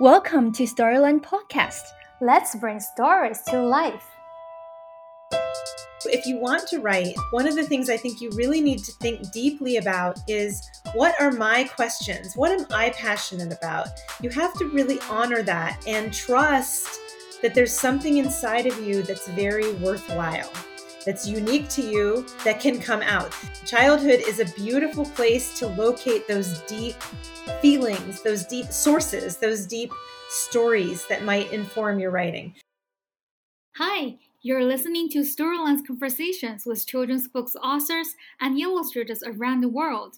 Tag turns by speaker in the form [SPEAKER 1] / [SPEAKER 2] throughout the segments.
[SPEAKER 1] Welcome to Storyland Podcast.
[SPEAKER 2] Let's bring stories to life.
[SPEAKER 3] If you want to write, one of the things I think you really need to think deeply about is what are my questions? What am I passionate about? You have to really honor that and trust that there's something inside of you that's very worthwhile that's unique to you that can come out. Childhood is a beautiful place to locate those deep feelings, those deep sources, those deep stories that might inform your writing.
[SPEAKER 2] Hi, you're listening to Storyland's conversations with children's books authors and illustrators around the world.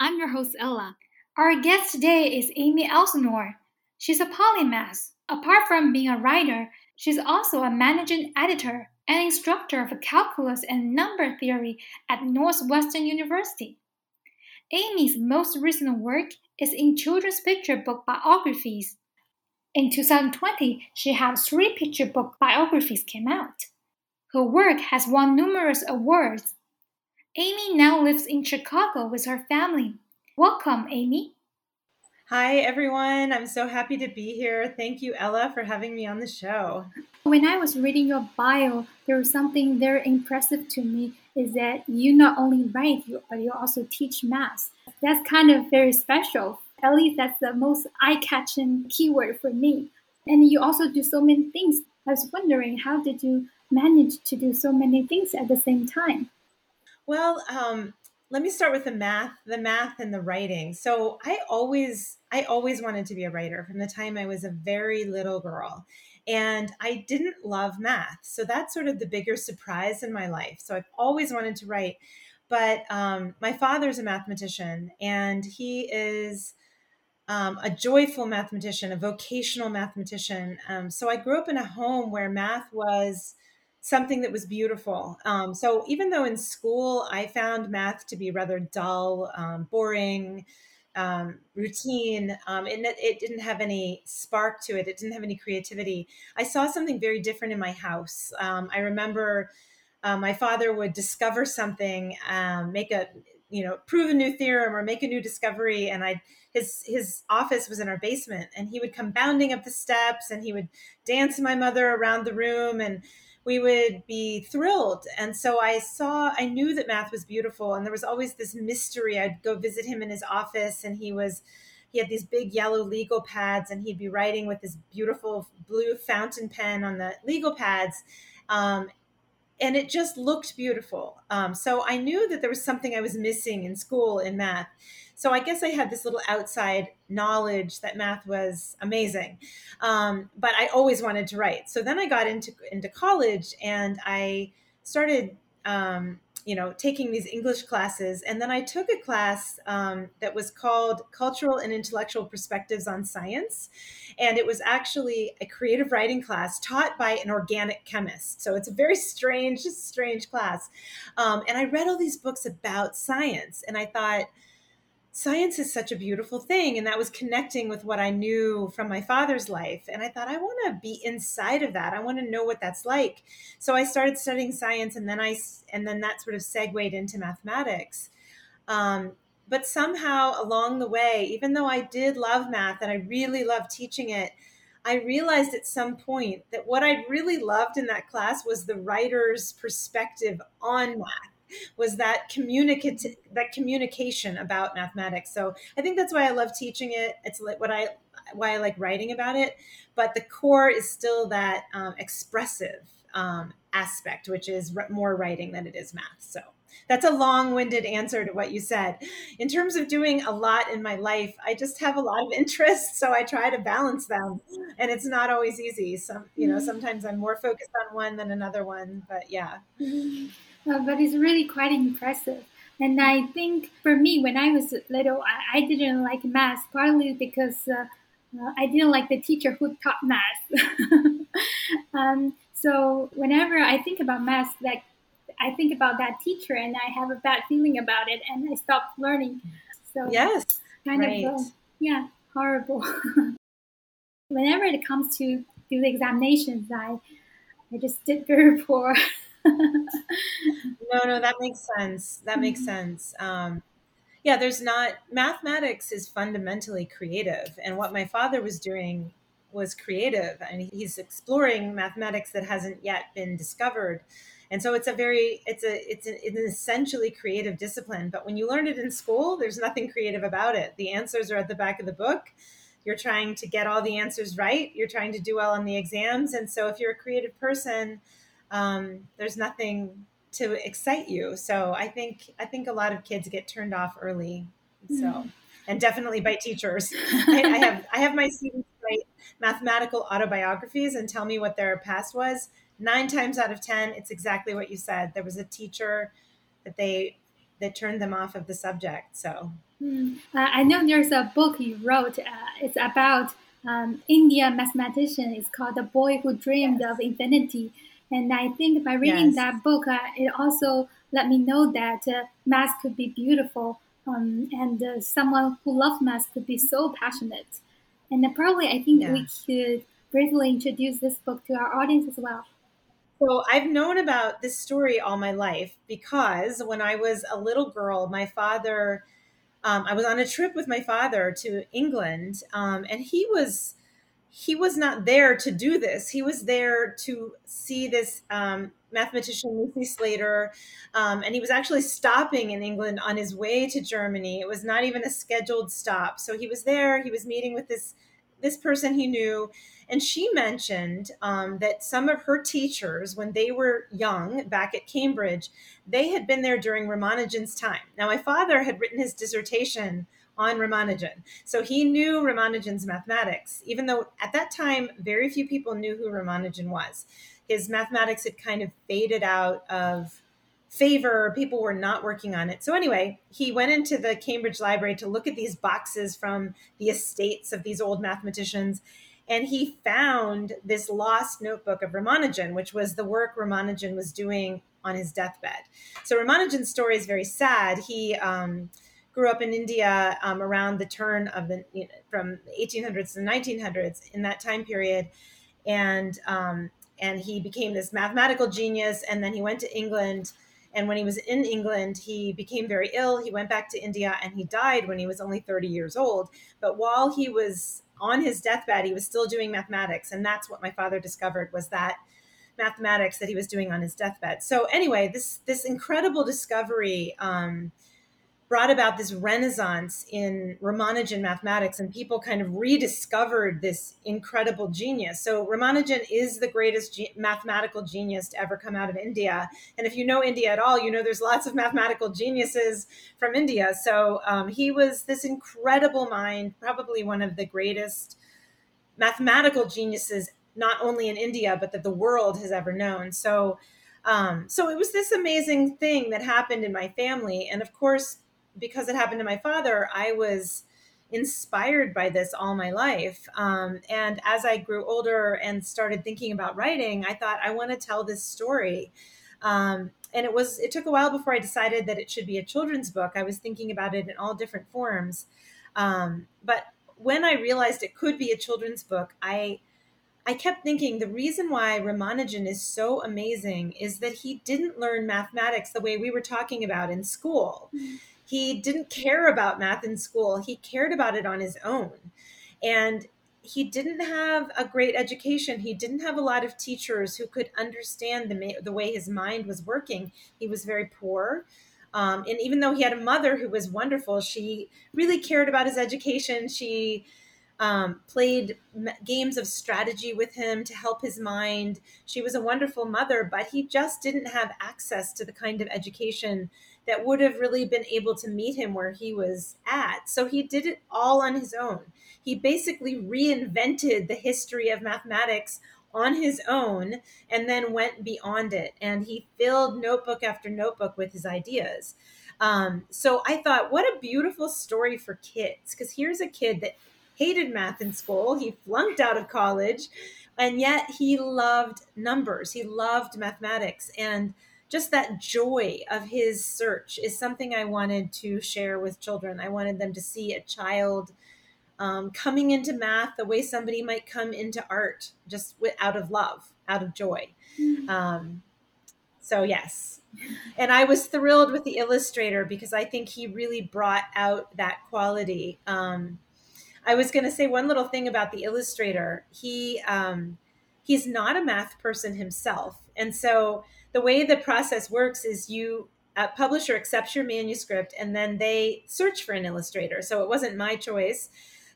[SPEAKER 2] I'm your host, Ella. Our guest today is Amy Alznauer. She's a polymath. Apart from being a writer, she's also a managing editor and instructor of calculus and number theory at Northwestern University. Amy's most recent work is in children's picture book biographies. In 2020, she had three picture book biographies came out. Her work has won numerous awards. Amy now lives in Chicago with her family. Welcome, Amy.
[SPEAKER 3] Hi, everyone. I'm so happy to be here. Thank you, Ella, for having me on the show.
[SPEAKER 2] When I was reading your bio, there was something very impressive to me is that you not only write, but you also teach math. That's kind of very special. At least that's the most eye-catching keyword for me. And you also do so many things. I was wondering, how did you manage to do so many things at the same time?
[SPEAKER 3] Well, um, let me start with the math the math and the writing so i always i always wanted to be a writer from the time i was a very little girl and i didn't love math. So that's sort of the bigger surprise in my life. So i've always wanted to write but um, my father's a mathematician and he is um, a joyful mathematician a vocational mathematician. Um, so i grew up in a home where math was something that was beautiful. Um, so even though in school I found math to be rather dull, um, boring, um, routine, um, and it, it, didn't have any spark to it, it didn't have any creativity, I saw something very different in my house. Um, I remember uh, my father would discover something, um, make a you know prove a new theorem or make a new discovery and i his his office was in our basement and he would come bounding up the steps and he would dance my mother around the room and we would be thrilled. And so I saw, I knew that math was beautiful. And there was always this mystery. I'd go visit him in his office, and he was, he had these big yellow legal pads, and he'd be writing with this beautiful blue fountain pen on the legal pads. Um, and it just looked beautiful. Um, so I knew that there was something I was missing in school in math. So I guess I had this little outside knowledge that math was amazing, um, but I always wanted to write. So then I got into into college and I started. Um, you know, taking these English classes. And then I took a class um, that was called Cultural and Intellectual Perspectives on Science. And it was actually a creative writing class taught by an organic chemist. So it's a very strange, strange class. Um, and I read all these books about science. And I thought, science is such a beautiful thing and that was connecting with what i knew from my father's life and i thought i want to be inside of that. I want to know what that's like. So i started studying science and then i and then that sort of segued into mathematics. Um, but somehow along the way even though i did love math and i really loved teaching it i realized at some point that what i really loved in that class was the writer's perspective on math was that communicative that communication about mathematics. So I think that's why I love teaching it. It's like what I why I like writing about it. But the core is still that um, expressive um, aspect, which is more writing than it is math. So that's a long-winded answer to what you said. In terms of doing a lot in my life, I just have a lot of interests, so I try to balance them, and it's not always easy. Some, you know, mm-hmm. sometimes I'm more focused on one than another one, but yeah.
[SPEAKER 2] Uh, but it's really quite impressive. And I think for me, when I was little, I, I didn't like math, partly because uh, uh, I didn't like the teacher who taught math. um, so whenever I think about math, like I think about that teacher, and I have a bad feeling about it, and I stopped learning. So
[SPEAKER 3] yes,
[SPEAKER 2] kind right. of uh, yeah, horrible. whenever it comes to do the examinations, I I just did very poor.
[SPEAKER 3] No, no, that makes sense. That makes mm-hmm. sense. Um, yeah, there's not mathematics is fundamentally creative, and what my father was doing was creative, and he's exploring mathematics that hasn't yet been discovered. And so it's a very it's a it's an, an essentially creative discipline. But when you learn it in school, there's nothing creative about it. The answers are at the back of the book. You're trying to get all the answers right. You're trying to do well on the exams. And so if you're a creative person, um, there's nothing to excite you. So I think I think a lot of kids get turned off early. So mm-hmm. and definitely by teachers. I, I, have I have my students write mathematical autobiographies and tell me what their past was. Nine times out of ten, it's exactly what you said. There was a teacher that they that turned them off of the subject. So
[SPEAKER 2] mm. uh, I know there's a book you wrote. Uh, it's about um, India mathematician. It's called The Boy Who Dreamed yes. of Infinity. And I think by reading yes. that book, uh, it also let me know that uh, math could be beautiful, um, and uh, someone who loves math could be so passionate. And probably, I think yeah. we could briefly introduce this book to our audience as well.
[SPEAKER 3] So I've known about this story all my life because when I was a little girl, my father, um, I was on a trip with my father to England, um, and he was he was not there to do this. He was there to see this um, mathematician, Lucy Slater, um, and he was actually stopping in England on his way to Germany. It was not even a scheduled stop. So he was there. He was meeting with this this person he knew, and she mentioned um, that some of her teachers, when they were young back at Cambridge, they had been there during Ramanujan's time. Now, my father had written his dissertation on Ramanujan. So he knew Ramanujan's mathematics, even though at that time, very few people knew who Ramanujan was. His mathematics had kind of faded out of favor. People were not working on it. So, anyway, he went into the Cambridge Library to look at these boxes from the estates of these old mathematicians. And he found this lost notebook of Ramanujan, which was the work Ramanujan was doing on his deathbed. So Ramanujan's story is very sad. He um, grew up in India um, around the turn of the you know, from 1800s to 1900s in that time period, and um, and he became this mathematical genius. And then he went to England, and when he was in England, he became very ill. He went back to India, and he died when he was only 30 years old. But while he was on his deathbed, he was still doing mathematics, and that's what my father discovered was that mathematics that he was doing on his deathbed. So anyway, this this incredible discovery. Um, brought about this renaissance in Ramanujan mathematics, and people kind of rediscovered this incredible genius. So, Ramanujan is the greatest ge- mathematical genius to ever come out of India. And if you know India at all, you know there's lots of mathematical geniuses from India. So, um, he was this incredible mind, probably one of the greatest mathematical geniuses, not only in India, but that the world has ever known. So, um, so it was this amazing thing that happened in my family. And of course, because it happened to my father, I was inspired by this all my life. Um, and as I grew older and started thinking about writing, I thought I want to tell this story. Um, and it was it took a while before I decided that it should be a children's book. I was thinking about it in all different forms, um, but when I realized it could be a children's book, I I kept thinking the reason why Ramanujan is so amazing is that he didn't learn mathematics the way we were talking about in school. He didn't care about math in school. He cared about it on his own. And he didn't have a great education. He didn't have a lot of teachers who could understand the, the way his mind was working. He was very poor. Um, and even though he had a mother who was wonderful, she really cared about his education. She um, played games of strategy with him to help his mind. She was a wonderful mother, but he just didn't have access to the kind of education that would have really been able to meet him where he was at. So he did it all on his own. He basically reinvented the history of mathematics on his own and then went beyond it. And he filled notebook after notebook with his ideas. Um, so I thought, what a beautiful story for kids. Because here's a kid that hated math in school, he flunked out of college, and yet he loved numbers, he loved mathematics. And just that joy of his search is something I wanted to share with children. I wanted them to see a child um, coming into math the way somebody might come into art, just with, out of love, out of joy. Mm-hmm. Um, So, yes. And I was thrilled with the illustrator because I think he really brought out that quality. Um, I was going to say one little thing about the illustrator. He um, he's not a math person himself, and so the way the process works is you a publisher accepts your manuscript and then they search for an illustrator. So it wasn't my choice.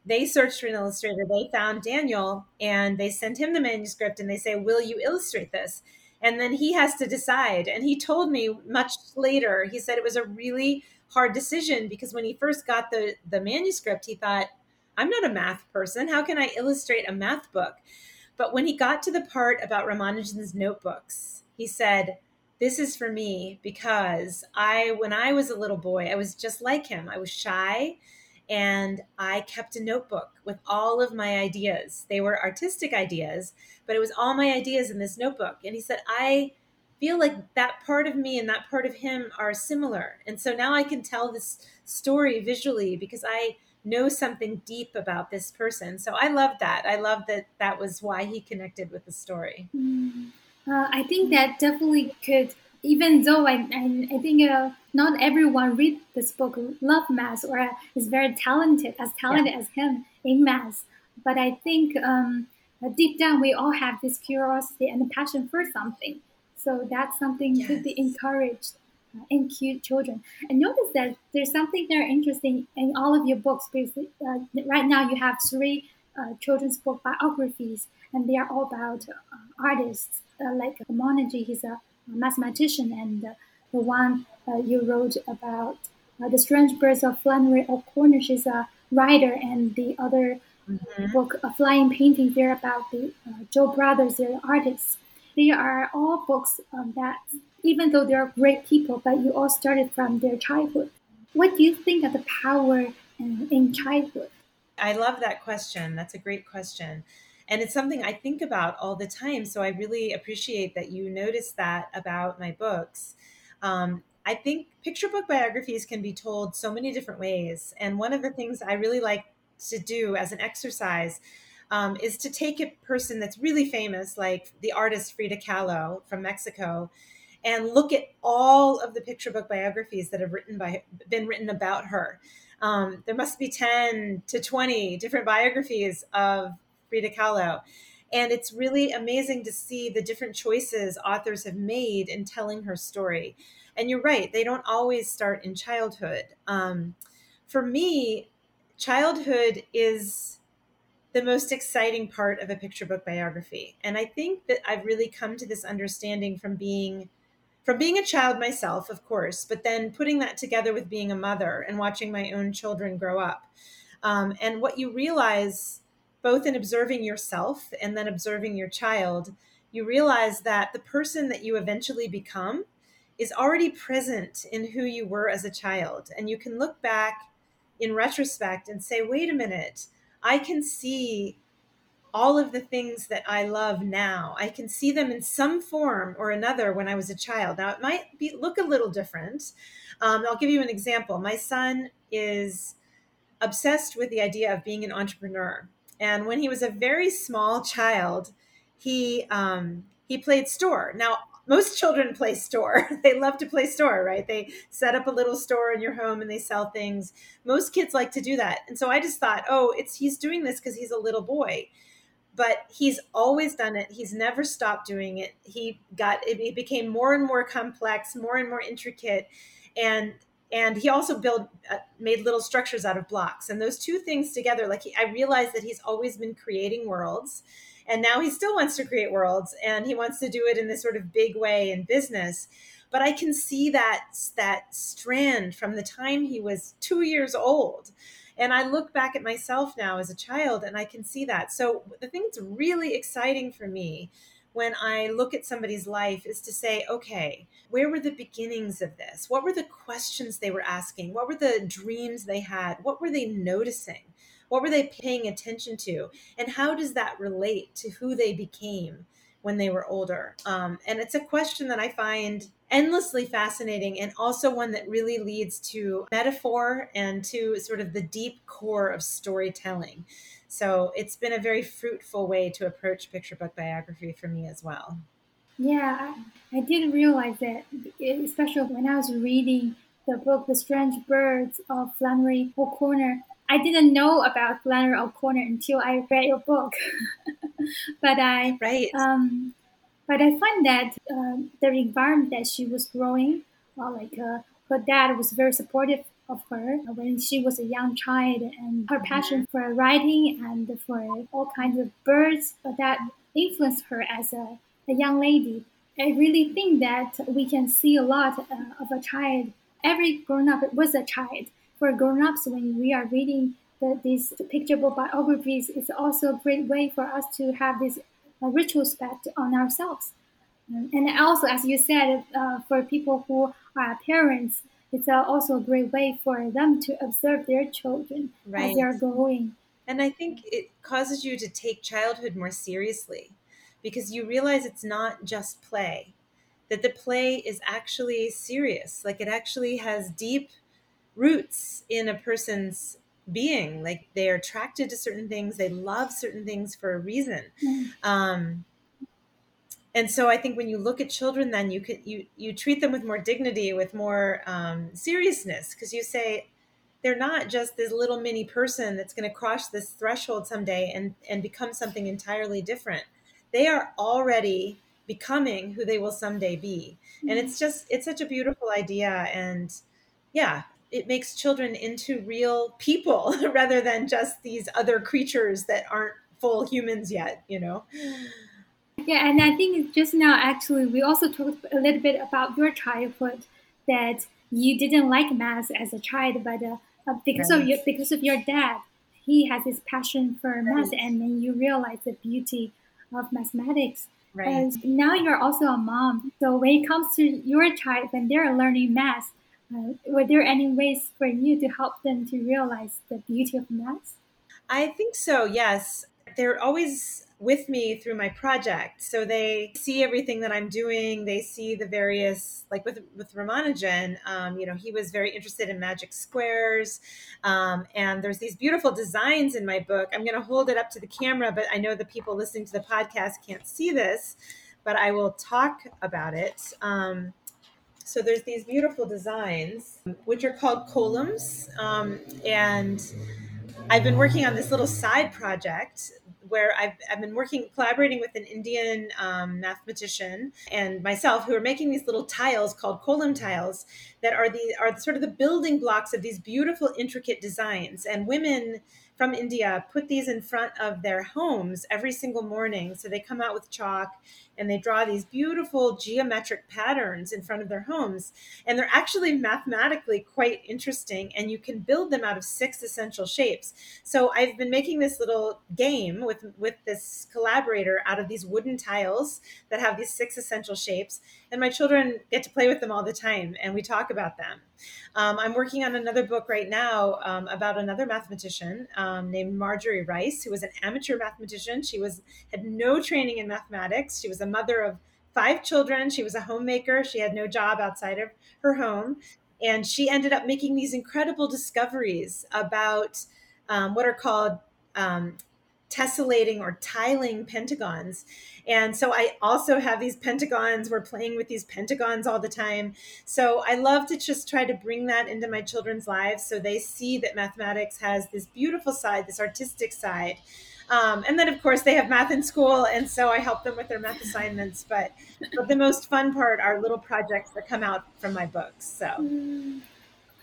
[SPEAKER 3] They searched for an illustrator. They found Daniel and they sent him the manuscript and they say, Will you illustrate this? And then he has to decide. And he told me much later, he said it was a really hard decision because when he first got the, the manuscript, he thought, I'm not a math person. How can I illustrate a math book? But when he got to the part about Ramanujan's notebooks, he said, this is for me because I, when I was a little boy, I was just like him. I was shy and I kept a notebook with all of my ideas. They were artistic ideas, but it was all my ideas in this notebook. And he said, I feel like that part of me and that part of him are similar. And so now I can tell this story visually because I know something deep about this person. So I love that. I love that that was why he connected with the story.
[SPEAKER 2] Mm-hmm. Uh, I think that definitely could, even though I, I, I think uh, not everyone read this book love math or is very talented, as talented yeah. as him in math. But I think um, deep down we all have this curiosity and passion for something. So that's something yes. to be encouraged uh, in cute children. And notice that there's something very interesting in all of your books because uh, right now you have three uh, children's book biographies, and they are all about uh, artists like Ramanujan, he's a mathematician, and uh, the one uh, you wrote about the strange birds of Flannery O'Connor, she's a writer, and the other mm-hmm. book, a flying painting, they're about the Zhou brothers, they're artists. They are all books um, that, even though they're great people, but you all started from their childhood. What do you think of the power in, in childhood?
[SPEAKER 3] I love that question. That's a great question. And it's something I think about all the time. So I really appreciate that you noticed that about my books. Um, I think picture book biographies can be told so many different ways. And one of the things I really like to do as an exercise um, is to take a person that's really famous, like the artist Frida Kahlo from Mexico, and look at all of the picture book biographies that have written by been written about her. Um, there must be 10 to 20 different biographies of Frida Kahlo. And it's really amazing to see the different choices authors have made in telling her story. And you're right, they don't always start in childhood. Um, for me, childhood is the most exciting part of a picture book biography. And I think that I've really come to this understanding from being from being a child myself, of course, but then putting that together with being a mother and watching my own children grow up. Um, and what you realize both in observing yourself and then observing your child, you realize that the person that you eventually become is already present in who you were as a child. And you can look back in retrospect and say, wait a minute, I can see all of the things that I love now. I can see them in some form or another when I was a child. Now, it might be, look a little different. Um, I'll give you an example. My son is obsessed with the idea of being an entrepreneur. And when he was a very small child, he um, he played store. Now, most children play store. they love to play store, right? They set up a little store in your home and they sell things. Most kids like to do that. And so I just thought, oh, it's he's doing this because he's a little boy. But he's always done it. He's never stopped doing it. He got it became more and more complex, more and more intricate. And and he also built uh, made little structures out of blocks. And those two things together like he, i realized that he's always been creating worlds and now he still wants to create worlds and he wants to do it in this sort of big way in business. But i can see that that strand from the time he was two years old. And i look back at myself now as a child and i can see that. So the thing that's really exciting for me when I look at somebody's life is to say, okay, where were the beginnings of this? What were the questions they were asking? What were the dreams they had? What were they noticing? What were they paying attention to? And how does that relate to who they became when they were older? Um, and it's a question that I find endlessly fascinating and also one that really leads to metaphor and to sort of the deep core of storytelling. So it's been a very fruitful way to approach picture book biography for me as well.
[SPEAKER 2] Yeah, I didn't realize that, especially when I was reading the book The Strange Birds of Flannery O'Connor. I didn't know about Flannery O'Connor until I read your book. but I
[SPEAKER 3] right.
[SPEAKER 2] Um, but I find that uh, the environment that she was growing, well, like uh, her dad was very supportive of her when she was a young child, and her passion mm-hmm. for writing and for all kinds of birds that influenced her as a, a young lady. I really think that we can see a lot uh, of a child. Every grown up was a child. For grown ups, when we are reading the, these picturebook biographies, it's also a great way for us to have this uh, retrospect on ourselves. And also, as you said, uh, for people who are parents, it's uh, also a great way for them to observe their children right. as they're growing.
[SPEAKER 3] And I think it causes you to take childhood more seriously because you realize it's not just play, that the play is actually serious. Like it actually has deep roots in a person's being. Like they are attracted to certain things, they love certain things for a reason. Mm. Um, and so I think when you look at children, then you could you you treat them with more dignity, with more um, seriousness, because you say they're not just this little mini person that's going to cross this threshold someday and and become something entirely different they are already becoming who they will someday be and it's mm-hmm. just it's such a beautiful idea and yeah it makes children into real people rather than just these other creatures that aren't full humans yet you know
[SPEAKER 2] yeah and i think just now actually we also talked a little bit about your childhood that you didn't like math as a child but uh, uh because right. of your because of your dad he has this passion for math right. and then you realize the beauty of mathematics. Right. And now you're also a mom. So when it comes to your child, when they're learning math, uh, were there any ways for you to help them to realize the beauty of math?
[SPEAKER 3] I think so, yes. They're always with me through my project. So they see everything that I'm doing. They see the various, like with with Ramanujan, um, you know, he was very interested in magic squares, um, and there's these beautiful designs in my book. I'm going to hold it up to the camera, but I know the people listening to the podcast can't see this, but I will talk about it. Um, so there's these beautiful designs, which are called kolams, um, and I've been working on this little side project where I've, I've been working, collaborating with an Indian um, mathematician and myself, who are making these little tiles called kolam tiles that are the are sort of the building blocks of these beautiful, intricate designs. And women from India put these in front of their homes every single morning. So they come out with chalk and they draw these beautiful geometric patterns in front of their homes. And they're actually mathematically quite interesting, and you can build them out of six essential shapes. So I've been making this little game with, with this collaborator out of these wooden tiles that have these six essential shapes. And my children get to play with them all the time, and we talk about them. Um, I'm working on another book right now um, about another mathematician um, named Marjorie Rice, who was an amateur mathematician. She was had no training in mathematics. She was a mother of five children. She was a homemaker. She had no job outside of her home. And she ended up making these incredible discoveries about um, what are called um, tessellating or tiling pentagons. And so I also have these pentagons. We're playing with these pentagons all the time. So I love to just try to bring that into my children's lives so they see that mathematics has this beautiful side, this artistic side. Um, and then, of course, they have math in school, and so I help them with their math assignments. But, but the most fun part are little projects that come out from my books. So. Mm.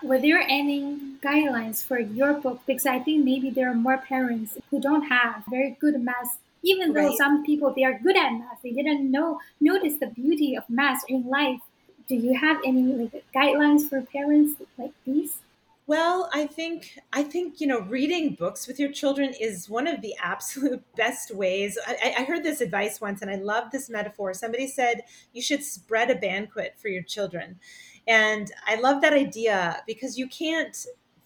[SPEAKER 2] Were there any guidelines for your book? Because I think maybe there are more parents who don't have very good math. Even though right. some people they are good at math, they didn't know notice the beauty of math in life. Do you have any like guidelines for parents like these?
[SPEAKER 3] Well, I think I think you know reading books with your children is one of the absolute best ways. I, I, heard this advice once, and I love this metaphor. Somebody said you should spread a banquet for your children, and I love that idea because you can't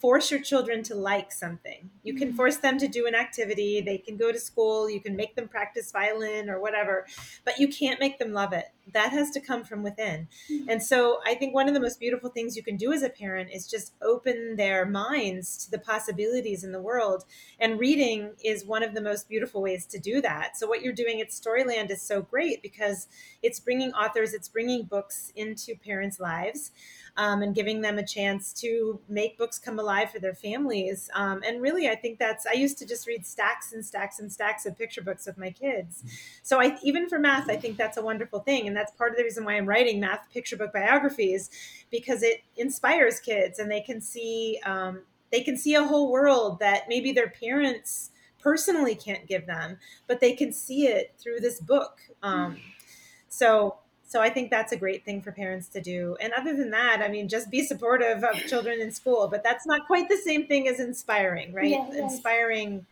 [SPEAKER 3] force your children to like something. You can mm-hmm. force them to do an activity, they can go to school, you can make them practice violin or whatever, but you can't make them love it. That has to come from within. Mm-hmm. And so I think one of the most beautiful things you can do as a parent is just open their minds to the possibilities in the world. And reading is one of the most beautiful ways to do that. So what you're doing at Storyland is so great because it's bringing authors, it's bringing books into parents' lives um, and giving them a chance to make books come alive for their families. Um, and really, I think that's, I used to just read stacks and stacks and stacks of picture books with my kids. So I, even for math, I think that's a wonderful thing. And that's part of the reason why I'm writing math picture book biographies, because it inspires kids and they can see, um, they can see a whole world that maybe their parents personally can't give them, but they can see it through this book. Um, so so I think that's a great thing for parents to do. And other than that, I mean, just be supportive of children in school, but that's not quite the same thing as inspiring, right? Yeah, inspiring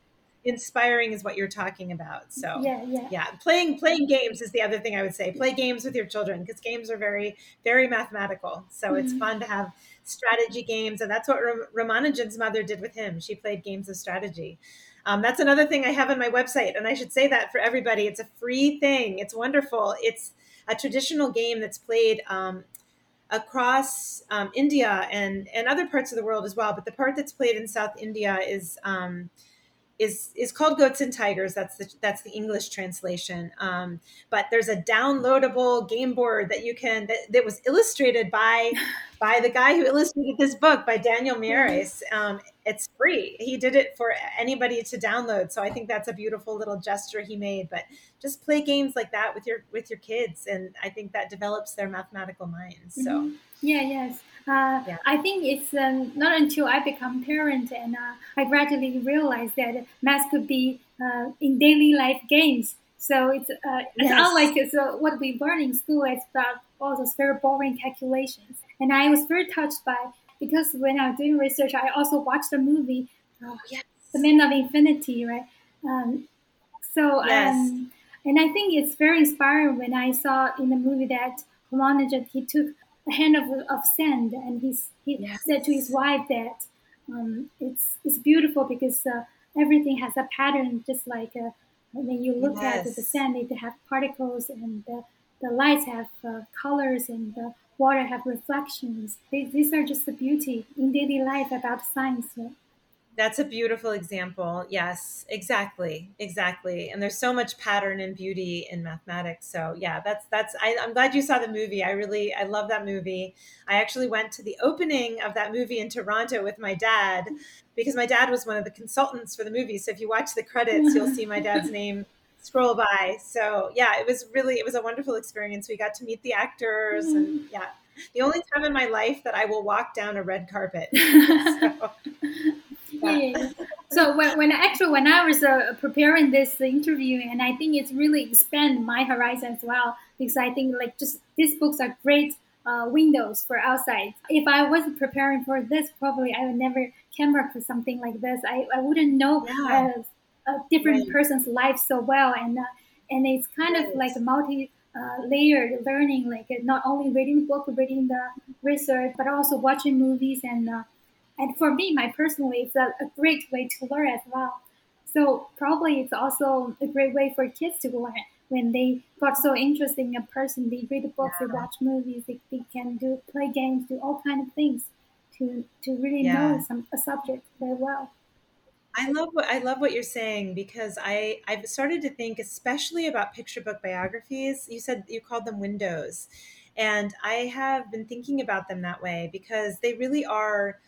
[SPEAKER 3] inspiring is what you're talking about. So
[SPEAKER 2] yeah, yeah.
[SPEAKER 3] Yeah, playing playing games is the other thing I would say. Play games with your children because games are very very mathematical. So mm-hmm. it's fun to have strategy games and that's what Ramanujan's mother did with him. She played games of strategy. Um, that's another thing I have on my website, and I should say that for everybody. It's a free thing. It's wonderful. It's a traditional game that's played um, across um, India and and other parts of the world as well. But the part that's played in South India is um, is is called Goats and Tigers. That's the that's the English translation. Um, but there's a downloadable game board that you can that, that was illustrated by by the guy who illustrated this book by Daniel Miyares. Um, it's free. He did it for anybody to download. So I think that's a beautiful little gesture he made. But just play games like that with your with your kids, and I think that develops their mathematical minds. So mm-hmm.
[SPEAKER 2] yeah, yes. Uh, yeah. I think it's um, not until I become parent and uh, I gradually realized that math could be uh, in daily life games. So it's uh, yes. not like it's, uh, what we learn in school. It's about all those very boring calculations. And I was very touched by because when I was doing research, I also watched the movie,
[SPEAKER 3] oh, yes.
[SPEAKER 2] The Man of Infinity, right? Um, so yes. um, and I think it's very inspiring when I saw in the movie that Ramanujan he took a hand of, of sand, and he's, he yes. said to his wife that um, it's it's beautiful because uh, everything has a pattern, just like uh, when you look yes. at the sand, it have particles, and the, the lights have uh, colors, and the water have reflections. these are just the beauty in daily life about science. Right?
[SPEAKER 3] That's a beautiful example. Yes, exactly, exactly. And there's so much pattern and beauty in mathematics. So yeah, that's that's. I, I'm glad you saw the movie. I really I love that movie. I actually went to the opening of that movie in Toronto with my dad because my dad was one of the consultants for the movie. So if you watch the credits, you'll see my dad's name scroll by. So yeah, it was really it was a wonderful experience. We got to meet the actors and mm. yeah. The only time in my life that I will walk down a red carpet. So
[SPEAKER 2] yeah. so when, when actually when I was uh, preparing this interview, and I think it's really expand my horizon as well because I think like just these books are great uh, windows for outside. If I wasn't preparing for this, probably I would never came across something like this. I, I wouldn't know yeah. a, a, different right. person's life so well, and uh, and it's kind right. of like a multi. Uh, layered learning, like not only reading the book, reading the research, but also watching movies and uh, and for me, my personally, it's a, a great way to learn as well. So probably it's also a great way for kids to learn when they got so interested in a person. They read books, yeah. they watch movies, they, they can do play games, do all kind of things to to really yeah. know some a subject very well.
[SPEAKER 3] I love what I love what you're saying because I I've started to think especially about picture book biographies. You said you called them windows, and I have been thinking about them that way because they really are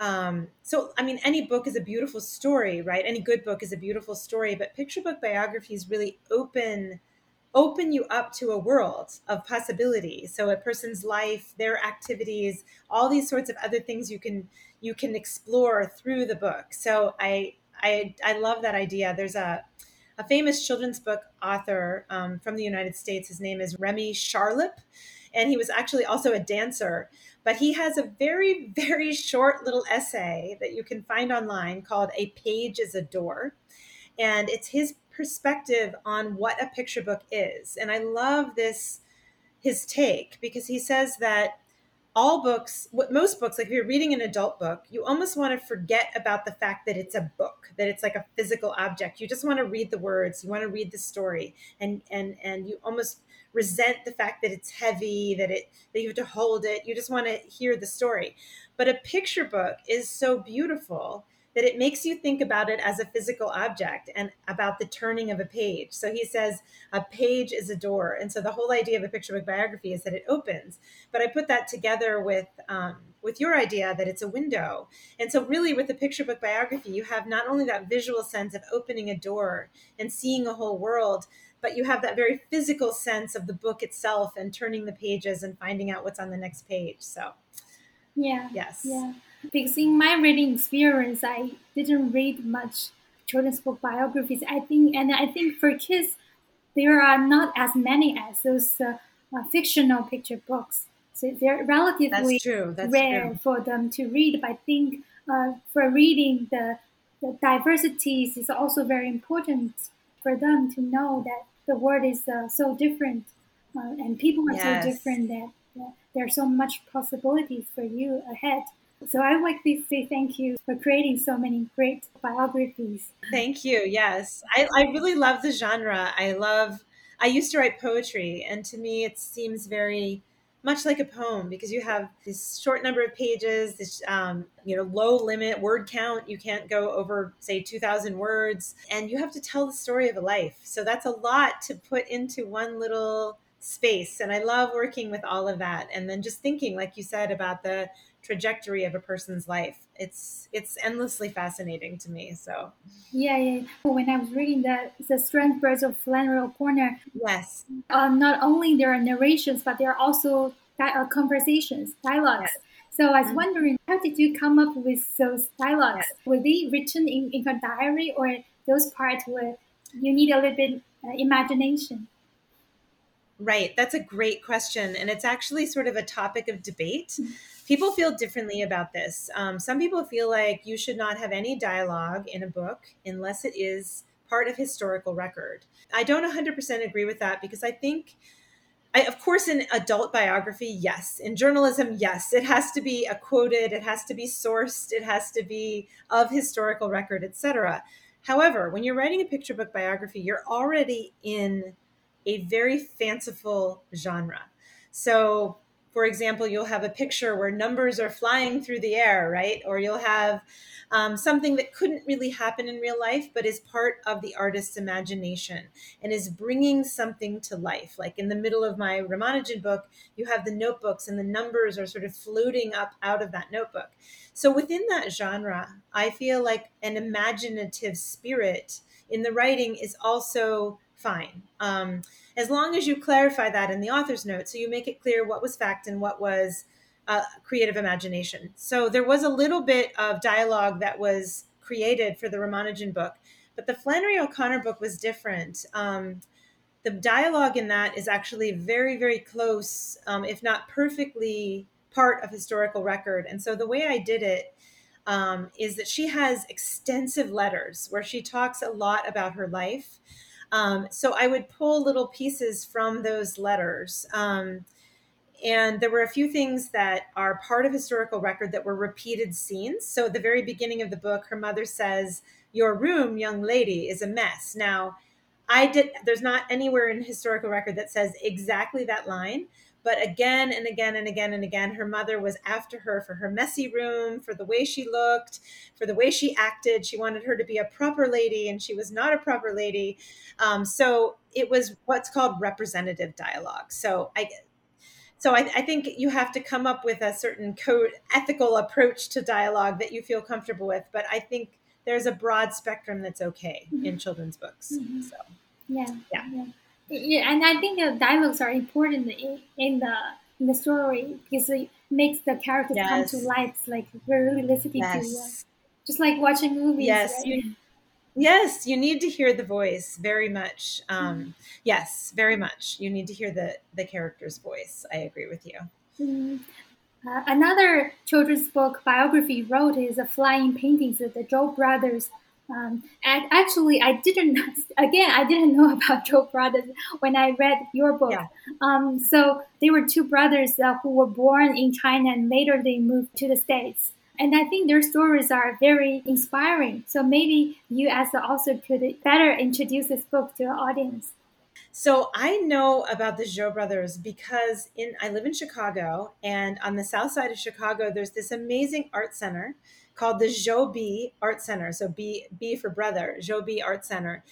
[SPEAKER 3] um, so i mean any book is a beautiful story right? Any good book is a beautiful story but picture book biographies really open open you up to a world of possibility. So a person's life their activities all these sorts of other things you can you can explore through the book. So i i i love that idea. There's a a famous children's book author um, from the united states. His name is remy charlip and he was actually also a dancer but he has a very, very short little essay that you can find online called A Page is a Door. And it's his perspective on what a picture book is. And I love this, his take, because he says that all books, what most books, like if you're reading an adult book, you almost want to forget about the fact that it's a book, that it's like a physical object. You just want to read the words, you want to read the story, and and and you almost resent the fact that it's heavy, that it that you have to hold it. You just want to hear the story. But a picture book is so beautiful that it makes you think about it as a physical object and about the turning of a page. So he says a page is a door. And so the whole idea of a picture book biography is that it opens. But I put that together with um, with your idea that it's a window. And so really with a picture book biography, you have not only that visual sense of opening a door and seeing a whole world, but you have that very physical sense of the book itself and turning the pages and finding out what's on the next page. So
[SPEAKER 2] yeah.
[SPEAKER 3] Yes.
[SPEAKER 2] Yeah because in my reading experience, I didn't read much children's book biographies. I think, and I think for kids, there are not as many as those uh, uh, fictional picture books. So they're relatively
[SPEAKER 3] That's true. That's
[SPEAKER 2] rare
[SPEAKER 3] true.
[SPEAKER 2] for them to read. But I think uh, for reading, the, the diversities is also very important for them to know that the world is uh, so different uh, and people are
[SPEAKER 3] Yes.
[SPEAKER 2] so different that, that there are so much possibilities for you ahead. So I would like to say thank you for creating so many great biographies.
[SPEAKER 3] Thank you. Yes. I, I really love the genre. I love, I used to write poetry, and to me, it seems very much like a poem because you have this short number of pages, this, um, you know, low limit word count. You can't go over, say, 2,000 words, and you have to tell the story of a life. So that's a lot to put into one little space. And I love working with all of that. And then just thinking, like you said, about the trajectory of a person's life. It's it's endlessly fascinating to me. So
[SPEAKER 2] Yeah, yeah. When I was reading the the Strange Birds of Flannery O'Connor,
[SPEAKER 3] yes,
[SPEAKER 2] uh, not only there are narrations, but there are also di- uh, conversations, dialogues.
[SPEAKER 3] Yes.
[SPEAKER 2] So I was
[SPEAKER 3] Mhm.
[SPEAKER 2] wondering, how did you come up with those dialogues?
[SPEAKER 3] Yes.
[SPEAKER 2] Were they written in, in her diary, or those parts where you need a little bit uh, imagination?
[SPEAKER 3] Right. That's a great question, and it's actually sort of a topic of debate. People feel differently about this. Um, some people feel like you should not have any dialogue in a book unless it is part of historical record. I don't 100% agree with that because I think I, of course, in adult biography, yes. In journalism, yes. It has to be a quoted, it has to be sourced, it has to be of historical record, etc. However, when you're writing a picture book biography, you're already in a very fanciful genre. So, for example, you'll have a picture where numbers are flying through the air, right? Or you'll have um, something that couldn't really happen in real life, but is part of the artist's imagination and is bringing something to life. Like in the middle of my Ramanujan book, you have the notebooks and the numbers are sort of floating up out of that notebook. So within that genre, I feel like an imaginative spirit in the writing is also fine. Um, as long as you clarify that in the author's note, so you make it clear what was fact and what was uh, creative imagination. So there was a little bit of dialogue that was created for the Ramanujan book, but the Flannery O'Connor book was different. Um, the dialogue in that is actually very, very close, um, if not perfectly, part of historical record. And so the way I did it um, is that she has extensive letters where she talks a lot about her life. Um, so I would pull little pieces from those letters. Um, and there were a few things that are part of historical record that were repeated scenes. So at the very beginning of the book, her mother says, Your room, young lady, is a mess. Now, I did, there's not anywhere in historical record that says exactly that line. But again and again and again and again, her mother was after her for her messy room, for the way she looked, for the way she acted. She wanted her to be a proper lady, and she was not a proper lady. Um, so it was what's called representative dialogue. So I, so I, I, think you have to come up with a certain code ethical approach to dialogue that you feel comfortable with. But I think there's a broad spectrum that's okay mm-hmm. in children's books. Mm-hmm. So
[SPEAKER 2] yeah,
[SPEAKER 3] yeah.
[SPEAKER 2] yeah. Yeah, and I think the dialogues are important in, in the in the story because it makes the characters
[SPEAKER 3] yes.
[SPEAKER 2] come to life. Like really listening
[SPEAKER 3] yes.
[SPEAKER 2] to, uh, just like watching movies.
[SPEAKER 3] Yes,
[SPEAKER 2] right?
[SPEAKER 3] you, yes, you need to hear the voice very much. Um, mm-hmm. Yes, very much. You need to hear the the character's voice. I agree with you.
[SPEAKER 2] Mm-hmm. Uh, another children's book biography wrote is the Flying Paintings of the Zhou Brothers Um, and actually, I didn't. Again, I didn't know about Zhou brothers when I read your book.
[SPEAKER 3] Yeah.
[SPEAKER 2] Um, so they were two brothers uh, who were born in China and later they moved to the states. And I think their stories are very inspiring. So maybe you, as the author, could better introduce this book to the audience.
[SPEAKER 3] So I know about the Zhou brothers because in I live in Chicago, and on the south side of Chicago, there's this amazing art center called the Zhou Art Center. So B B for brother, Zhou Art Center.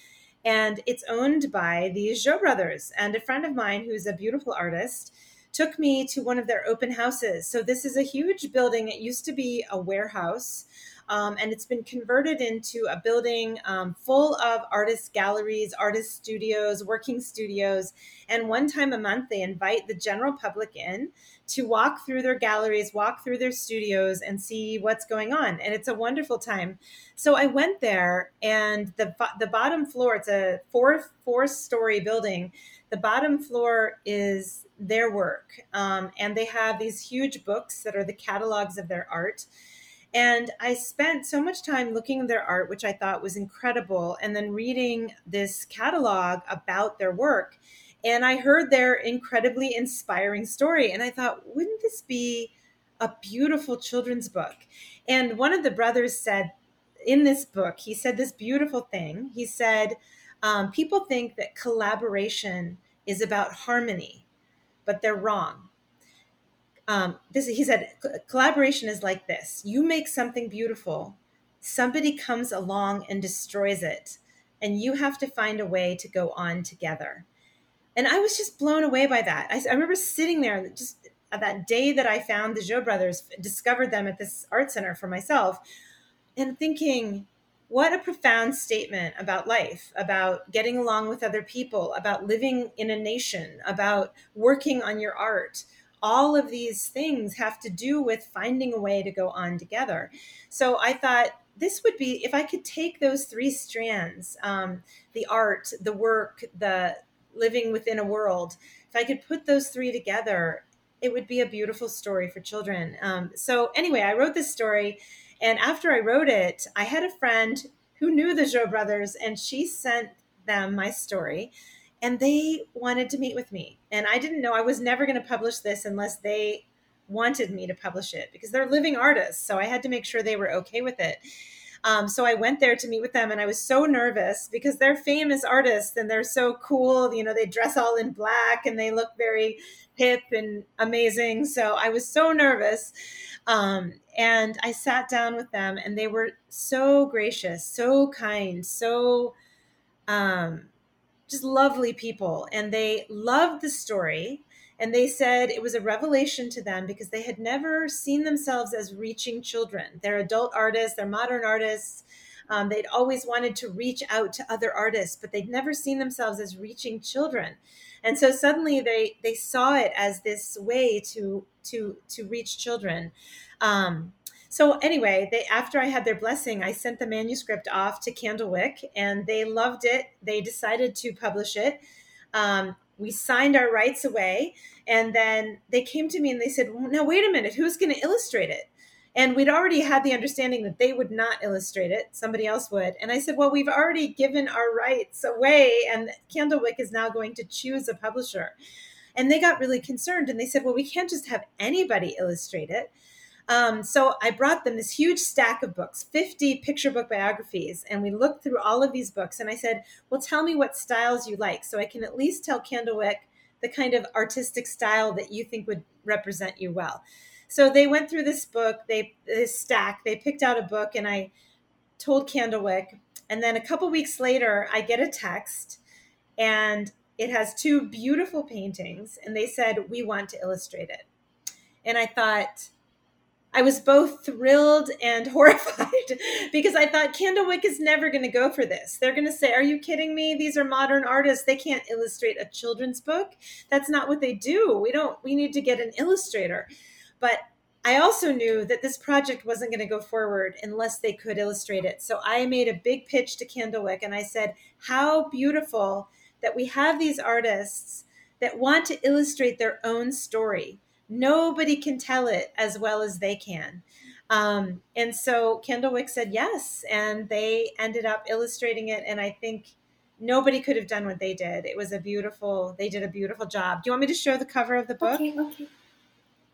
[SPEAKER 3] And it's owned by these Zhou brothers. And a friend of mine who's a beautiful artist took me to one of their open houses. So this is a huge building. It used to be a warehouse. Um, and it's been converted into a building um, full of artist galleries, artist studios, working studios. And one time a month, they invite the general public in to walk through their galleries, walk through their studios, and see what's going on. And it's a wonderful time. So I went there, and the the bottom floor. It's a four four story building. The bottom floor is their work, um, and they have these huge books that are the catalogs of their art. And I spent so much time looking at their art, which I thought was incredible, and then reading this catalog about their work. And I heard their incredibly inspiring story. And I thought, wouldn't this be a beautiful children's book? And one of the brothers said in this book, he said this beautiful thing. He said, um, People think that collaboration is about harmony, but they're wrong um, this he said collaboration is like this. You make something beautiful. Somebody comes along and destroys it. And you have to find a way to go on together. And i was just blown away by that. I, I remember sitting there just that day that i found the Zhou brothers discovered them at this art center for myself and thinking what a profound statement about life, about getting along with other people, about living in a nation, about working on your art, all of these things have to do with finding a way to go on together. So I thought this would be if I could take those three strands um, the art, the work, the living within a world if I could put those three together, it would be a beautiful story for children. Um, so, anyway, I wrote this story. And after I wrote it, I had a friend who knew the Zhou brothers, and she sent them my story and they wanted to meet with me. And I didn't know I was never going to publish this unless they wanted me to publish it because they're living artists. So I had to make sure they were okay with it. Um, so I went there to meet with them, and I was so nervous because they're famous artists and they're so cool. You know, they dress all in black and they look very hip and amazing. So I was so nervous. Um, and I sat down with them, and they were so gracious, so kind, so um, just lovely people. And they loved the story. And they said it was a revelation to them because they had never seen themselves as reaching children. They're adult artists, they're modern artists. Um, they'd always wanted to reach out to other artists, but they'd never seen themselves as reaching children. And so suddenly they they saw it as this way to to to reach children. Um, so anyway, they after I had their blessing, I sent the manuscript off to Candlewick, and they loved it. They decided to publish it. Um, we signed our rights away, and then they came to me and they said, "Now wait a minute, who's going to illustrate it?" And we'd already had the understanding that they would not illustrate it; somebody else would. And I said, "Well, we've already given our rights away, and Candlewick is now going to choose a publisher." And they got really concerned, and they said, "Well, we can't just have anybody illustrate it." Um, so I brought them this huge stack of books, 50 picture book biographies, and we looked through all of these books. And I said, Well, tell me what styles you like so I can at least tell Candlewick the kind of artistic style that you think would represent you well. So they went through this book, they this stack, they picked out a book, and I told Candlewick. And then a couple weeks later, I get a text, and it has two beautiful paintings, and they said, We want to illustrate it. And I thought, I was both thrilled and horrified because I thought Candlewick is never going to go for this. They're going to say, Are you kidding me? These are modern artists. They can't illustrate a children's book. That's not what they do. We don't, we need to get an illustrator. But I also knew that this project wasn't going to go forward unless they could illustrate it. So I made a big pitch to Candlewick and I said, How beautiful that we have these artists that want to illustrate their own story Nobody can tell it as well as they can. Um, and so Candlewick said yes, and they ended up illustrating it. And I think nobody could have done what they did. It was a beautiful, they did a beautiful job. Do you want me to show the cover of the book?
[SPEAKER 2] Okay, okay.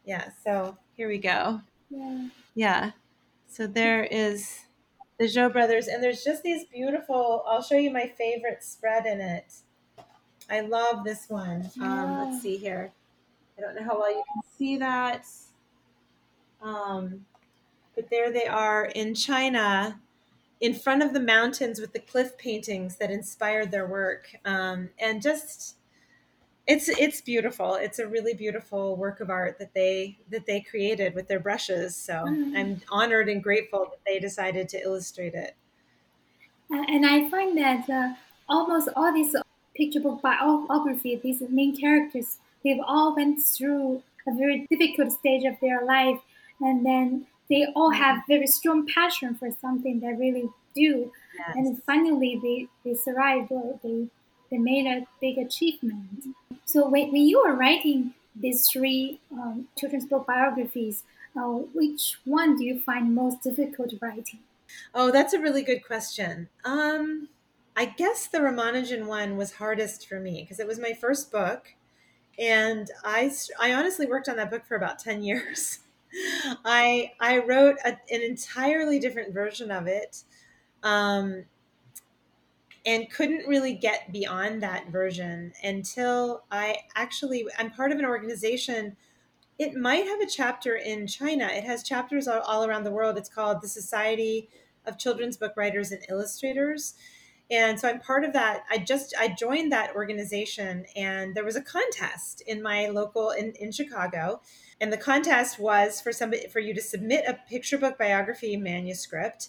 [SPEAKER 3] Yeah, so here we go.
[SPEAKER 2] Yeah.
[SPEAKER 3] Yeah. So there is the Zhou brothers, and there's just these beautiful, I'll show you my favorite spread in it. I love this one. Um, let's see here. I don't know how well you can see that. Um, but there they are in China, in front of the mountains with the cliff paintings that inspired their work. Um, and just it's it's beautiful. It's a really beautiful work of art that they that they created with their brushes. So
[SPEAKER 2] Mm.
[SPEAKER 3] I'm honored and grateful that they decided to illustrate it.
[SPEAKER 2] Uh, and I find that uh, almost all these picture book biography, these main characters, they've all went through a very difficult stage of their life, and then they all have very strong passion for something they really do,
[SPEAKER 3] Yes.
[SPEAKER 2] and finally they, they survived or they they made a big achievement. So when, when you were writing these three um, children's book biographies, uh, which one do you find most difficult writing?
[SPEAKER 3] Oh, that's a really good question. Um, I guess the Ramanujan one was hardest for me because it was my first book, and I I honestly worked on that book for about ten years. I I wrote a, an entirely different version of it, um, and couldn't really get beyond that version until I actually I'm part of an organization. It might have a chapter in China. It has chapters all, all around the world. It's called the Society of Children's Book Writers and Illustrators. And so I'm part of that. I just I joined that organization and there was a contest in my local in, in Chicago. And the contest was for somebody for you to submit a picture book biography manuscript.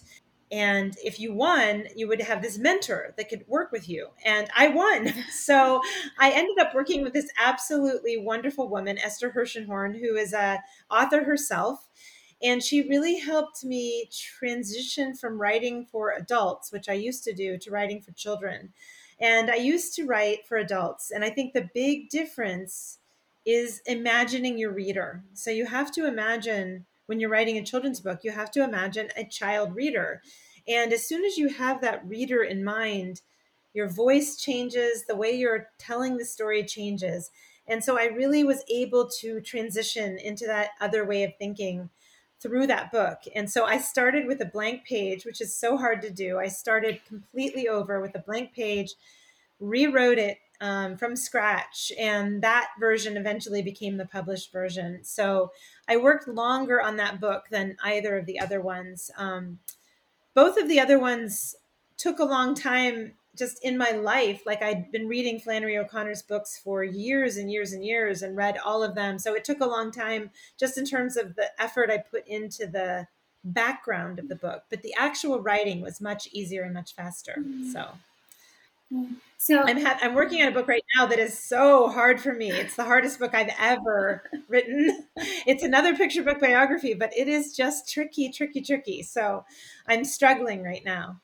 [SPEAKER 3] And if you won, you would have this mentor that could work with you. And I won. So I ended up working with this absolutely wonderful woman, Esther Hershenhorn, who is a author herself and she really helped me transition from writing for adults which i used to do to writing for children. And i used to write for adults and i think the big difference is imagining your reader. So you have to imagine when you're writing a children's book you have to imagine a child reader. And as soon as you have that reader in mind your voice changes the way you're telling the story changes. And so i really was able to transition into that other way of thinking through that book. And so I started with a blank page, which is so hard to do. I started completely over with a blank page, rewrote it um, from scratch, and that version eventually became the published version. So I worked longer on that book than either of the other ones. Um, both of the other ones took a long time just in my life like i'd been reading flannery o'connor's books for years and years and years and read all of them. So it took a long time just in terms of the effort i put into the background of the book but the actual writing was much easier and much faster. Mm-hmm. So
[SPEAKER 2] So
[SPEAKER 3] i'm ha- i'm working on a book right now that is so hard for me. It's the hardest book i've ever written. It's another picture book biography but it is just tricky tricky tricky. So i'm struggling right now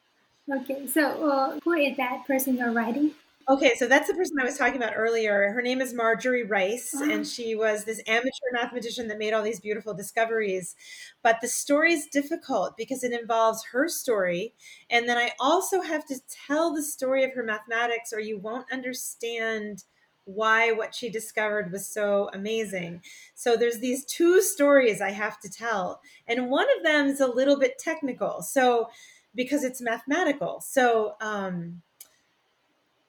[SPEAKER 2] Okay, so uh, who is that person you're writing?
[SPEAKER 3] Okay, so that's the person I was talking about earlier. Her name is Marjorie Rice,
[SPEAKER 2] Uh-huh.
[SPEAKER 3] and she was this amateur mathematician that made all these beautiful discoveries. But the story is difficult because it involves her story. And then I also have to tell the story of her mathematics, or you won't understand why what she discovered was so amazing. So there's these two stories I have to tell. And one of them is a little bit technical. So because it's mathematical. So, um,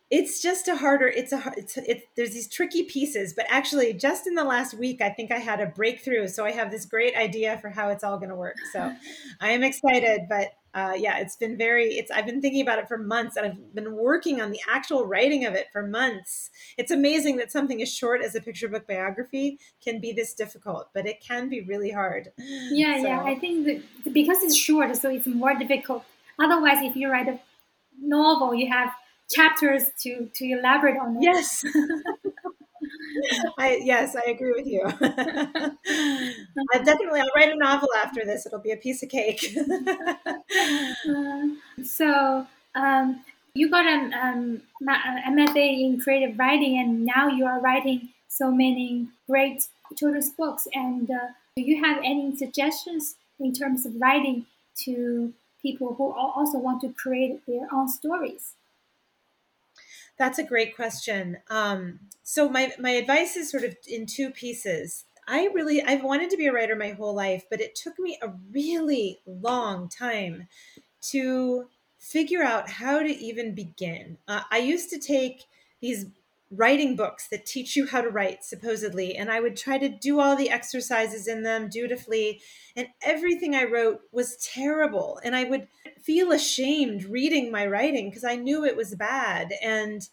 [SPEAKER 3] it's just a harder it's a it's, it's there's these tricky pieces but actually just in the last week i think i had a breakthrough so i have this great idea for how it's all going to work so i am excited but uh, yeah it's been very it's i've been thinking about it for months and i've been working on the actual writing of it for months it's amazing that something as short as a picture book biography can be this difficult but it can be really hard
[SPEAKER 2] Yeah,
[SPEAKER 3] So-
[SPEAKER 2] yeah. I think that because it's short, so it's more difficult. Otherwise, if you write a novel, you have chapters to to elaborate on it.
[SPEAKER 3] Yes. I yes, I agree with you. I definitely I'll write a novel after this. It'll be a piece of cake.
[SPEAKER 2] Uh, so um, you got an um, MFA in creative writing, and now you are writing so many great children's books. And uh, do you have any suggestions in terms of writing to people who also want to create their own stories?
[SPEAKER 3] That's a great question. Um, so my my advice is sort of in two pieces. I really I've wanted to be a writer my whole life, but it took me a really long time to figure out how to even begin. Uh, I used to take these writing books that teach you how to write supposedly and i would try to do all the exercises in them dutifully and everything i wrote was terrible and i would feel ashamed reading my writing because i knew it was bad and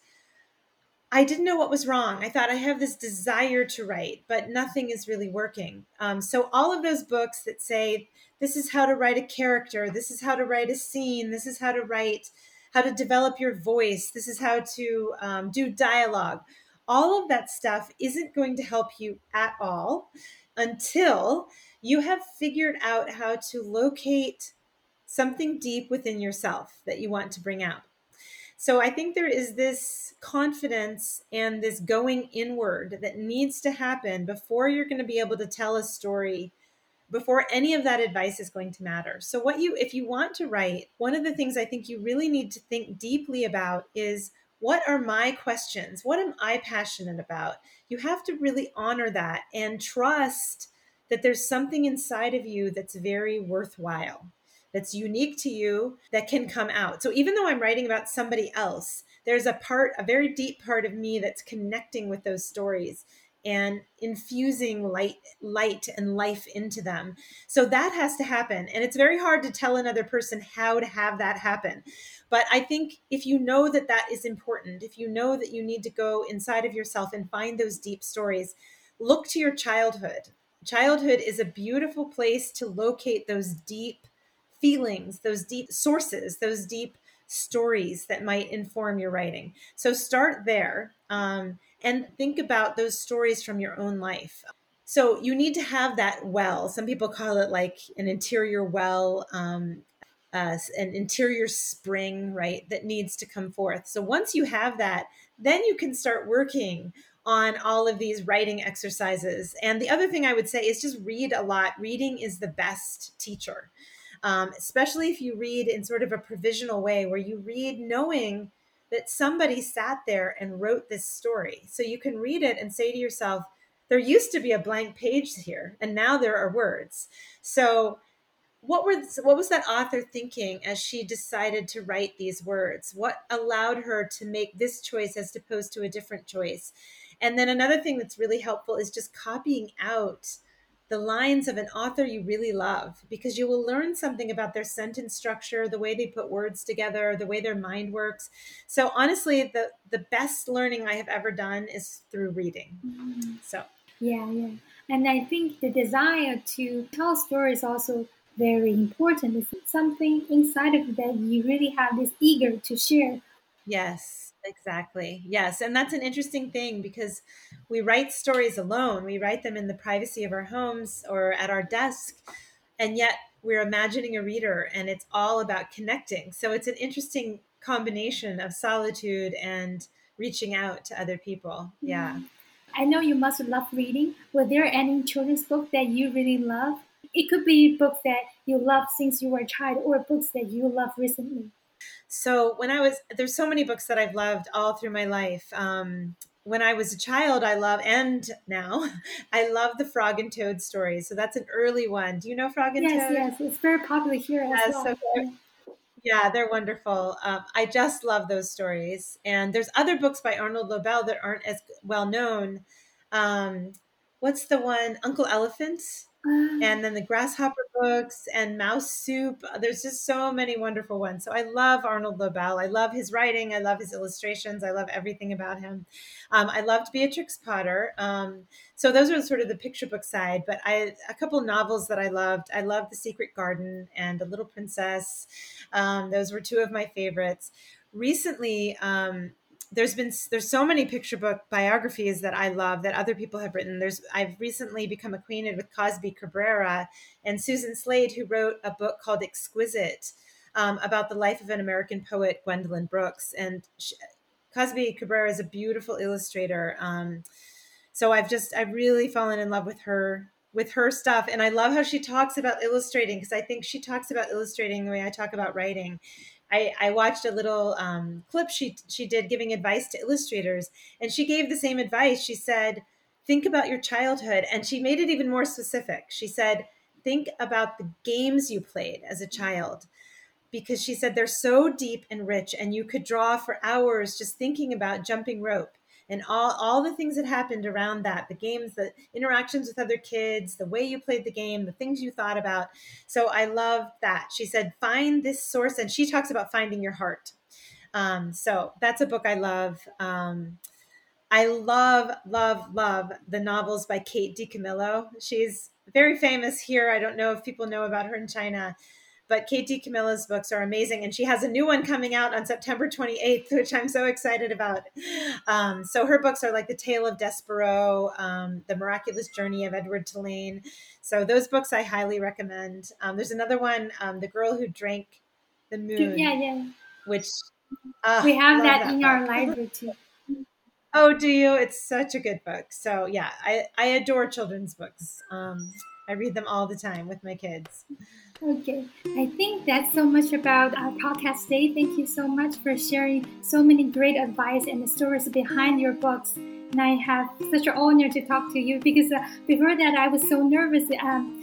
[SPEAKER 3] I didn't know what was wrong. I thought I have this desire to write, but nothing is really working. Um, so, all of those books that say, this is how to write a character, this is how to write a scene, this is how to write, how to develop your voice, this is how to um, do dialogue, all of that stuff isn't going to help you at all until you have figured out how to locate something deep within yourself that you want to bring out. So I think there is this confidence and this going inward that needs to happen before you're going to be able to tell a story before any of that advice is going to matter. So what you if you want to write, one of the things I think you really need to think deeply about is what are my questions? What am I passionate about? You have to really honor that and trust that there's something inside of you that's very worthwhile that's unique to you that can come out. So even though I'm writing about somebody else, there's a part, a very deep part of me that's connecting with those stories and infusing light light and life into them. So that has to happen and it's very hard to tell another person how to have that happen. But i think if you know that that is important if you know that you need to go inside of yourself and find those deep stories look to your childhood. Childhood is a beautiful place to locate those deep feelings, those deep sources, those deep stories that might inform your writing. So start there um, and think about those stories from your own life. So you need to have that well. Some people call it like an interior well, um, uh, an interior spring, right, that needs to come forth. So once you have that, then you can start working on all of these writing exercises. And the other thing I would say is just read a lot. Reading is the best teacher um, especially if you read in sort of a provisional way where you read knowing that somebody sat there and wrote this story. So you can read it and say to yourself, there used to be a blank page here, and now there are words. So what were what was that author thinking as she decided to write these words what allowed her to make this choice as opposed to a different choice and then another thing that's really helpful is just copying out the lines of an author you really love because you will learn something about their sentence structure, the way they put words together, the way their mind works. So honestly, the the best learning I have ever done is through reading. Mm-hmm. So
[SPEAKER 2] yeah, yeah. And I think the desire to tell stories also very important. It's something inside of you that you really have this eager to share.
[SPEAKER 3] Yes Exactly. Yes. And that's an interesting thing because we write stories alone. We write them in the privacy of our homes or at our desk. And yet we're imagining a reader and it's all about connecting. So it's an interesting combination of solitude and reaching out to other people. Yeah. Mm-hmm.
[SPEAKER 2] I know you must love reading. Were there any children's book that you really love? It could be books that you love since you were a child or books that you love recently.
[SPEAKER 3] So when I was there's so many books that I've loved all through my life. Um, when I was a child, I love and now I love the Frog and Toad stories. So that's an early one. Do you know Frog and
[SPEAKER 2] yes,
[SPEAKER 3] Toad?
[SPEAKER 2] Yes, yes, it's very popular here as well. So
[SPEAKER 3] yeah, they're wonderful. Um, I just love those stories. And there's other books by Arnold Lobel that aren't as well known. Um, what's the one? Uncle Elephant and then the grasshopper books and mouse soup. There's just so many wonderful ones. So i love arnold lobel. I love his writing. I love his illustrations. I love everything about him. Um, i loved beatrix potter. Um, so those are sort of the picture book side but i a couple novels that i loved. I loved the secret garden and the little princess. Um, those were two of my favorites. Recently um, there's been there's so many picture book biographies that I love that other people have written. There's I've recently become acquainted with Cozbi Cabrera and Susan Slade, who wrote a book called Exquisite um, about the life of an American poet, Gwendolyn Brooks. And she, Cozbi Cabrera is a beautiful illustrator. Um, so I've just I've really fallen in love with her with her stuff. And I love how she talks about illustrating because I think she talks about illustrating the way I talk about writing. I, I watched a little um, clip she she did giving advice to illustrators, and she gave the same advice. She said, "Think about your childhood," and she made it even more specific. She said, "Think about the games you played as a child." Because she said they're so deep and rich, and you could draw for hours just thinking about jumping rope and all all the things that happened around that the games the interactions with other kids the way you played the game the things you thought about. So i love that. She said find this source and she talks about finding your heart. Um, so that's a book i love. Um, i love love love the novels by kate DiCamillo. She's very famous here. I don't know if people know about her in china but Kate Camilla's books are amazing, and she has a new one coming out on September 28th, which I'm so excited about. Um, so her books are like The Tale of Despereaux, um, The Miraculous Journey of Edward Tulane. So those books I highly recommend. Um, there's another one, um, The Girl Who Drank the Moon.
[SPEAKER 2] Yeah, yeah.
[SPEAKER 3] Which uh,
[SPEAKER 2] we have that, that, in book. our library too.
[SPEAKER 3] Oh, do you? It's such a good book. So yeah, I, I adore children's books. Um, I read them all the time with my kids.
[SPEAKER 2] Okay, I think that's so much about our podcast today. Thank you so much for sharing so many great advice and the stories behind your books. And I have such an honor to talk to you because uh, before that I was so nervous um,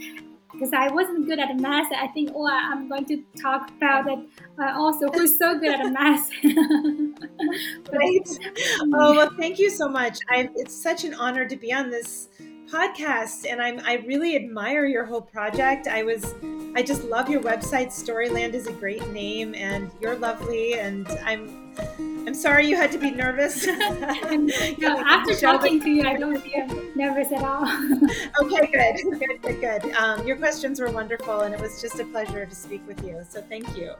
[SPEAKER 2] because I wasn't good at math. I think, oh, I'm going to talk about it uh, also. Who's so good at math?
[SPEAKER 3] right. Oh well, thank you so much. I, it's such an honor to be on this podcast and I'm I really admire your whole project. I was I just love your website. Storyland is a great name and you're lovely and I'm I'm sorry you had to be nervous.
[SPEAKER 2] no, after talking to you, I don't feel nervous at all.
[SPEAKER 3] okay, good, good, good, good. Um, your questions were wonderful, and it was just a pleasure to speak with you. So thank you.